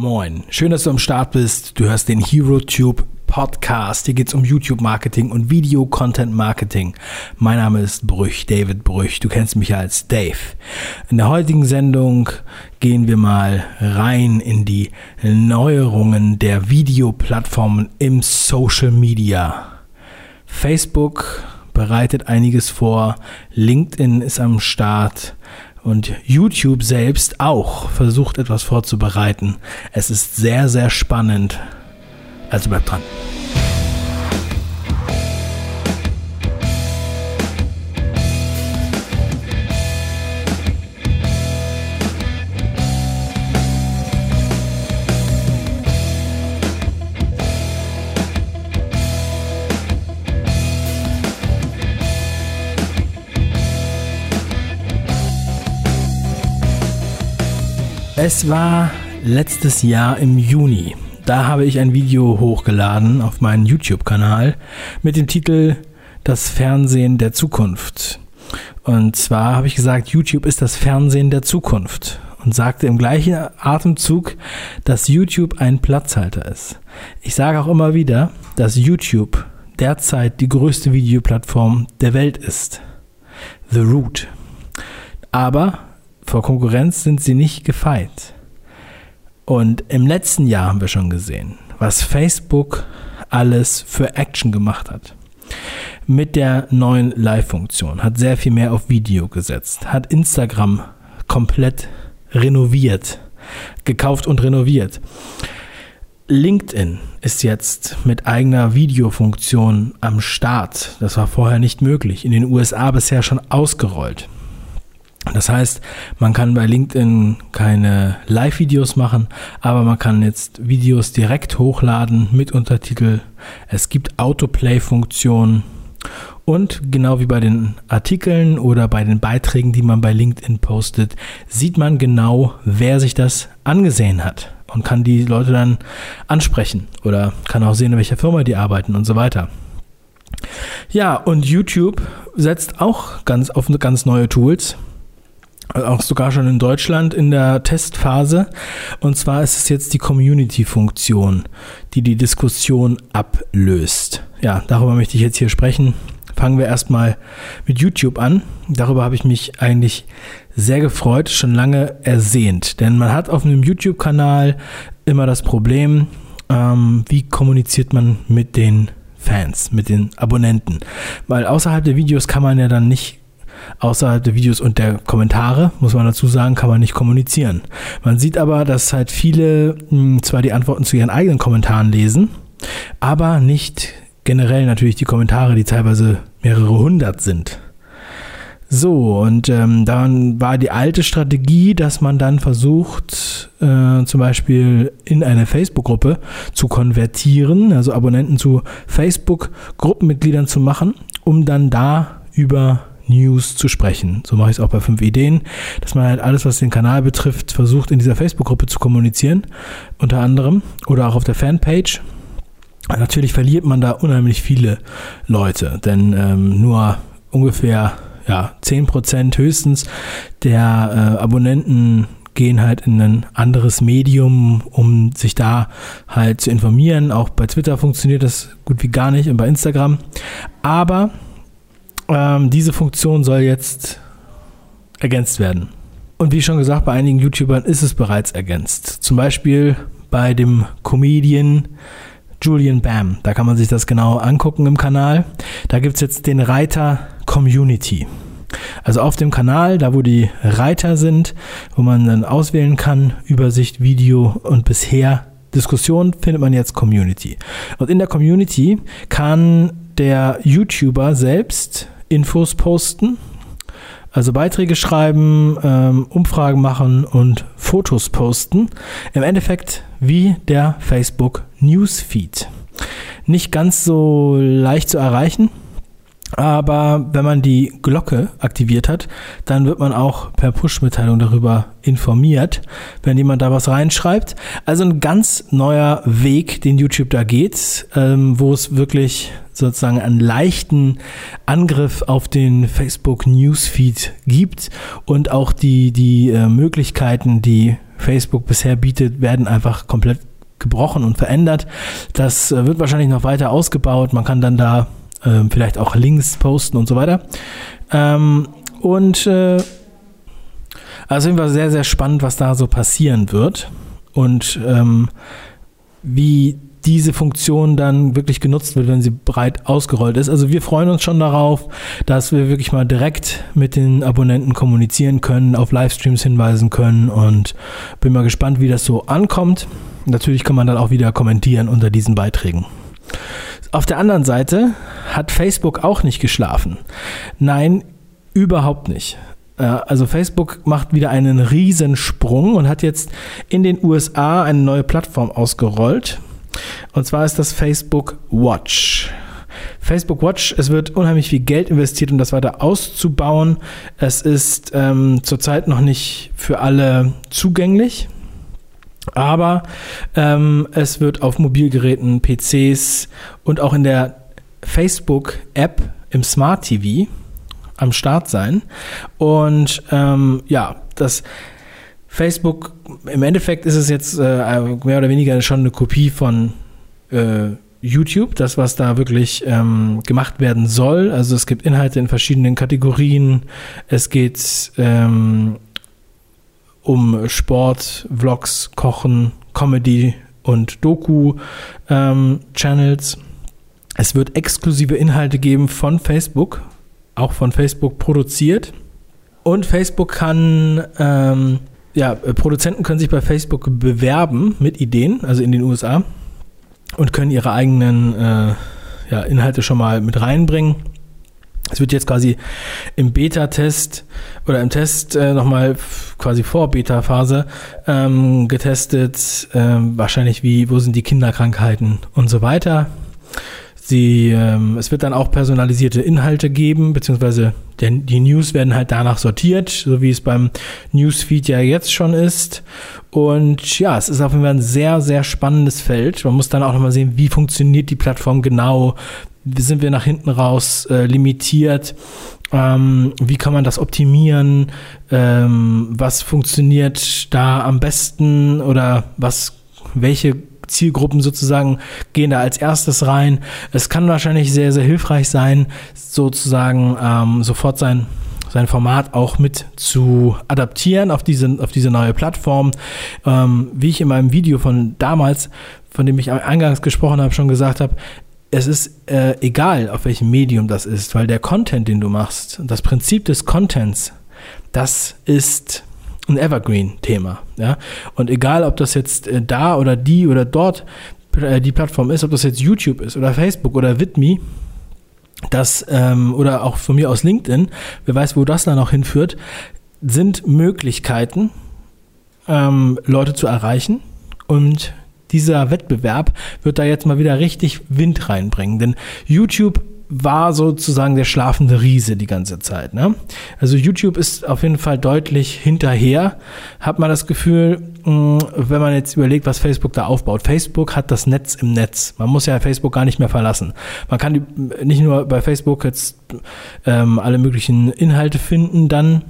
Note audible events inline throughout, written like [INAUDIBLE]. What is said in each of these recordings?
Moin, schön, dass du am Start bist. Du hörst den HeroTube Podcast. Hier geht es um YouTube-Marketing und Video-Content-Marketing. Mein Name ist Brüch, David Brüch. Du kennst mich als Dave. In der heutigen Sendung gehen wir mal rein in die Neuerungen der Videoplattformen im Social Media. Facebook bereitet einiges vor, LinkedIn ist am Start, und YouTube selbst auch versucht etwas vorzubereiten. Es ist sehr, sehr spannend. Also bleibt dran. Es war letztes Jahr im Juni. Da habe ich ein Video hochgeladen auf meinen YouTube-Kanal mit dem Titel Das Fernsehen der Zukunft. Und zwar habe ich gesagt, YouTube ist das Fernsehen der Zukunft und sagte im gleichen Atemzug, dass YouTube ein Platzhalter ist. Ich sage auch immer wieder, dass YouTube derzeit die größte Videoplattform der Welt ist. The Root. Aber vor Konkurrenz sind sie nicht gefeit. Und im letzten Jahr haben wir schon gesehen, was Facebook alles für Action gemacht hat. Mit der neuen Live-Funktion hat sehr viel mehr auf Video gesetzt, hat Instagram komplett renoviert, gekauft und renoviert. LinkedIn ist jetzt mit eigener Videofunktion am Start. Das war vorher nicht möglich. In den USA bisher schon ausgerollt. Das heißt, man kann bei LinkedIn keine Live-Videos machen, aber man kann jetzt Videos direkt hochladen mit Untertitel. Es gibt Autoplay-Funktionen und genau wie bei den Artikeln oder bei den Beiträgen, die man bei LinkedIn postet, sieht man genau, wer sich das angesehen hat und kann die Leute dann ansprechen oder kann auch sehen, in welcher Firma die arbeiten und so weiter. Ja, und YouTube setzt auch ganz auf ganz neue Tools auch sogar schon in Deutschland in der Testphase. Und zwar ist es jetzt die Community-Funktion, die die Diskussion ablöst. Ja, darüber möchte ich jetzt hier sprechen. Fangen wir erstmal mit YouTube an. Darüber habe ich mich eigentlich sehr gefreut, schon lange ersehnt. Denn man hat auf einem YouTube-Kanal immer das Problem, ähm, wie kommuniziert man mit den Fans, mit den Abonnenten. Weil außerhalb der Videos kann man ja dann nicht außerhalb der Videos und der Kommentare, muss man dazu sagen, kann man nicht kommunizieren. Man sieht aber, dass halt viele mh, hm, zwar die Antworten zu ihren eigenen Kommentaren lesen, aber nicht generell natürlich die Kommentare, die teilweise mehrere hundert sind. So, und ähm, dann war die alte Strategie, dass man dann versucht, äh, zum Beispiel in eine Facebook-Gruppe zu konvertieren, also Abonnenten zu Facebook-Gruppenmitgliedern zu machen, um dann da über News zu sprechen. So mache ich es auch bei fünf Ideen, dass man halt alles, was den Kanal betrifft, versucht in dieser Facebook-Gruppe zu kommunizieren, unter anderem oder auch auf der Fanpage. Natürlich verliert man da unheimlich viele Leute, denn ähm, nur ungefähr ja, 10% höchstens der äh, Abonnenten gehen halt in ein anderes Medium, um sich da halt zu informieren. Auch bei Twitter funktioniert das gut wie gar nicht und bei Instagram. Aber ähm, diese Funktion soll jetzt ergänzt werden. Und wie schon gesagt, bei einigen YouTubern ist es bereits ergänzt. Zum Beispiel bei dem Comedian Julian Bam. Da kann man sich das genau angucken im Kanal. Da gibt es jetzt den Reiter Community. Also auf dem Kanal, da wo die Reiter sind, wo man dann auswählen kann, Übersicht, Video und bisher Diskussion, findet man jetzt Community. Und in der Community kann der YouTuber selbst Infos posten, also Beiträge schreiben, ähm, Umfragen machen und Fotos posten. Im Endeffekt wie der Facebook Newsfeed. Nicht ganz so leicht zu erreichen, aber wenn man die Glocke aktiviert hat, dann wird man auch per Push-Mitteilung darüber informiert, wenn jemand da was reinschreibt. Also ein ganz neuer Weg, den YouTube da geht, ähm, wo es wirklich sozusagen einen leichten Angriff auf den Facebook Newsfeed gibt und auch die, die äh, Möglichkeiten, die Facebook bisher bietet, werden einfach komplett gebrochen und verändert. Das äh, wird wahrscheinlich noch weiter ausgebaut. Man kann dann da äh, vielleicht auch Links posten und so weiter. Ähm, und äh, also war sehr, sehr spannend, was da so passieren wird und ähm, wie diese Funktion dann wirklich genutzt wird, wenn sie breit ausgerollt ist. Also wir freuen uns schon darauf, dass wir wirklich mal direkt mit den Abonnenten kommunizieren können, auf Livestreams hinweisen können und bin mal gespannt, wie das so ankommt. Natürlich kann man dann auch wieder kommentieren unter diesen Beiträgen. Auf der anderen Seite hat Facebook auch nicht geschlafen. Nein, überhaupt nicht. Äh, also Facebook macht wieder einen Riesensprung und hat jetzt in den USA eine neue Plattform ausgerollt. Und zwar ist das Facebook Watch. Facebook Watch, es wird unheimlich viel Geld investiert, um das weiter auszubauen. Es ist ähm, zurzeit noch nicht für alle zugänglich. Aber ähm, es wird auf Mobilgeräten, PCs und auch in der Facebook-App im Smart TV am Start sein. Und ähm, ja, das Facebook, im Endeffekt ist es jetzt äh, mehr oder weniger schon eine Kopie von äh, YouTube, das, was da wirklich ähm, gemacht werden soll. Also es gibt Inhalte in verschiedenen Kategorien. Es geht ähm, um Sport, Vlogs, Kochen, Comedy und Doku-Channels. Ähm, es wird exklusive Inhalte geben von Facebook, auch von Facebook produziert. Und Facebook kann, ähm, ja, Produzenten können sich bei Facebook bewerben mit Ideen, also in den USA, und können ihre eigenen äh, ja, Inhalte schon mal mit reinbringen. Es wird jetzt quasi im Beta-Test oder im Test äh, nochmal quasi vor Beta-Phase ähm, getestet, ähm, wahrscheinlich wie, wo sind die Kinderkrankheiten und so weiter. Sie, ähm, es wird dann auch personalisierte Inhalte geben, beziehungsweise der, die News werden halt danach sortiert, so wie es beim Newsfeed ja jetzt schon ist. Und ja, es ist auf jeden Fall ein sehr, sehr spannendes Feld. Man muss dann auch nochmal sehen, wie funktioniert die Plattform genau, sind wir nach hinten raus äh, limitiert, ähm, wie kann man das optimieren, ähm, was funktioniert da am besten oder was, welche Zielgruppen sozusagen gehen da als erstes rein. Es kann wahrscheinlich sehr, sehr hilfreich sein, sozusagen ähm, sofort sein sein Format auch mit zu adaptieren auf diese, auf diese neue Plattform. Ähm, wie ich in meinem Video von damals, von dem ich eingangs gesprochen habe, schon gesagt habe, es ist äh, egal, auf welchem Medium das ist, weil der Content, den du machst, das Prinzip des Contents, das ist ein Evergreen-Thema. Ja? Und egal, ob das jetzt äh, da oder die oder dort äh, die Plattform ist, ob das jetzt YouTube ist oder Facebook oder Vidme, das ähm, oder auch von mir aus LinkedIn, wer weiß, wo das dann noch hinführt, sind Möglichkeiten, ähm, Leute zu erreichen und dieser Wettbewerb wird da jetzt mal wieder richtig Wind reinbringen. Denn YouTube war sozusagen der schlafende Riese die ganze Zeit. Ne? Also YouTube ist auf jeden Fall deutlich hinterher. Hat man das Gefühl, mm, wenn man jetzt überlegt, was Facebook da aufbaut. Facebook hat das Netz im Netz. Man muss ja Facebook gar nicht mehr verlassen. Man kann nicht nur bei Facebook jetzt ähm, alle möglichen Inhalte finden, dann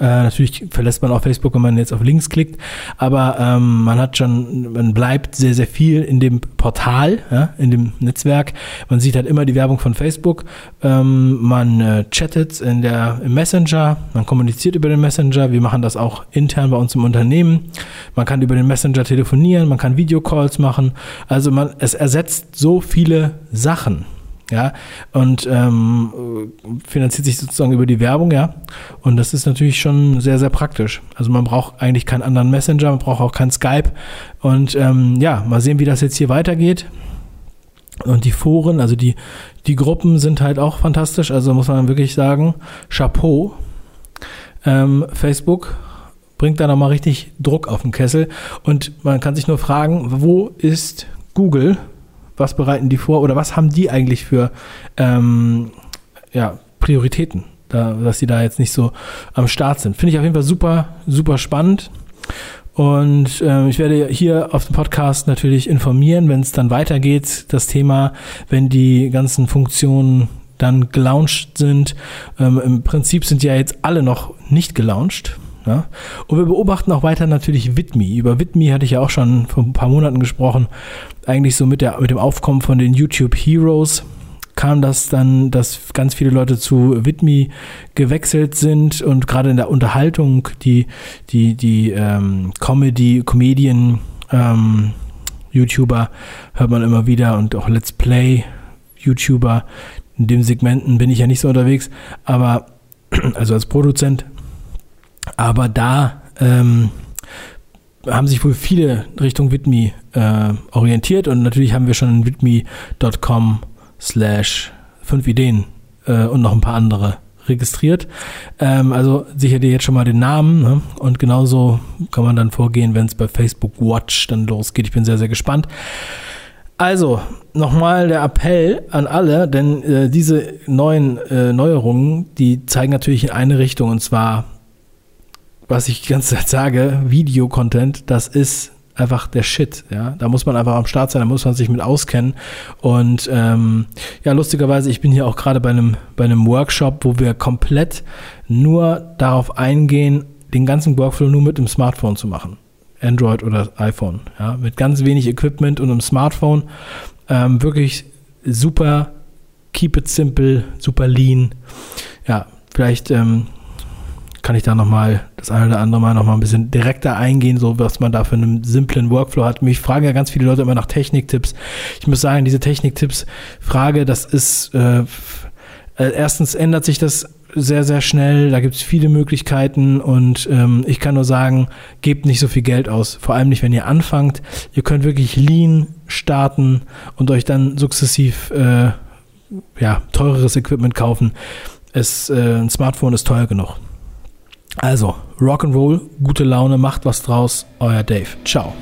äh, natürlich verlässt man auch Facebook, wenn man jetzt auf Links klickt, aber ähm, man hat schon, man bleibt sehr, sehr viel in dem Portal, ja, in dem Netzwerk. Man sieht halt immer die Werbung von Facebook. Ähm, man äh, chattet in der, im Messenger, man kommuniziert über den Messenger. Wir machen das auch intern bei uns im Unternehmen. Man kann über den Messenger telefonieren, man kann Videocalls machen. Also man, es ersetzt so viele Sachen ja, und ähm, finanziert sich sozusagen über die Werbung, ja. Und das ist natürlich schon sehr, sehr praktisch. Also man braucht eigentlich keinen anderen Messenger, man braucht auch kein Skype. Und ähm, ja, mal sehen, wie das jetzt hier weitergeht. Und die Foren, also die, die Gruppen sind halt auch fantastisch. Also muss man wirklich sagen, Chapeau. Ähm, Facebook bringt da nochmal richtig Druck auf den Kessel. Und man kann sich nur fragen, wo ist Google? Was bereiten die vor oder was haben die eigentlich für ähm, ja, Prioritäten, da, dass sie da jetzt nicht so am Start sind. Finde ich auf jeden Fall super, super spannend. Und ähm, ich werde hier auf dem Podcast natürlich informieren, wenn es dann weitergeht, das Thema, wenn die ganzen Funktionen dann gelauncht sind. Ähm, Im Prinzip sind ja jetzt alle noch nicht gelauncht. Ja? Und wir beobachten auch weiter natürlich Widmi. Über Widmi hatte ich ja auch schon vor ein paar Monaten gesprochen. Eigentlich so mit, der, mit dem Aufkommen von den YouTube Heroes kam das dann, dass ganz viele Leute zu Widmi gewechselt sind und gerade in der Unterhaltung die, die, die ähm, Comedy, Comedian, ähm, YouTuber hört man immer wieder und auch Let's Play YouTuber. In dem Segmenten bin ich ja nicht so unterwegs, aber [CLEARS THROAT] also als Produzent. Aber da ähm, haben sich wohl viele Richtung Widmi äh, orientiert und natürlich haben wir schon in widmi.com slash fünf Ideen äh, und noch ein paar andere registriert. Ähm, also sicher dir jetzt schon mal den Namen ne? und genauso kann man dann vorgehen, wenn es bei Facebook Watch dann losgeht. Ich bin sehr, sehr gespannt. Also, nochmal der Appell an alle, denn äh, diese neuen äh, Neuerungen, die zeigen natürlich in eine Richtung und zwar, was ich die ganze Zeit sage, Videocontent, das ist einfach der Shit. Ja, da muss man einfach am Start sein, da muss man sich mit auskennen. Und ähm, ja, lustigerweise, ich bin hier auch gerade bei einem bei einem Workshop, wo wir komplett nur darauf eingehen, den ganzen Workflow nur mit dem Smartphone zu machen. Android oder iPhone. Ja, mit ganz wenig Equipment und einem Smartphone. Ähm, wirklich super, keep it simple, super lean. Ja, vielleicht ähm, kann ich da nochmal das eine oder andere Mal nochmal ein bisschen direkter eingehen, so was man da für einen simplen Workflow hat. Mich fragen ja ganz viele Leute immer nach Techniktipps. Ich muss sagen, diese Techniktipps-Frage, das ist äh, äh, erstens ändert sich das sehr, sehr schnell. Da gibt es viele Möglichkeiten und ähm, ich kann nur sagen, gebt nicht so viel Geld aus. Vor allem nicht, wenn ihr anfangt. Ihr könnt wirklich lean starten und euch dann sukzessiv äh, ja, teureres Equipment kaufen. Es, äh, ein Smartphone ist teuer genug. Also, Rock'n'Roll, gute Laune, macht was draus. Euer Dave. Ciao.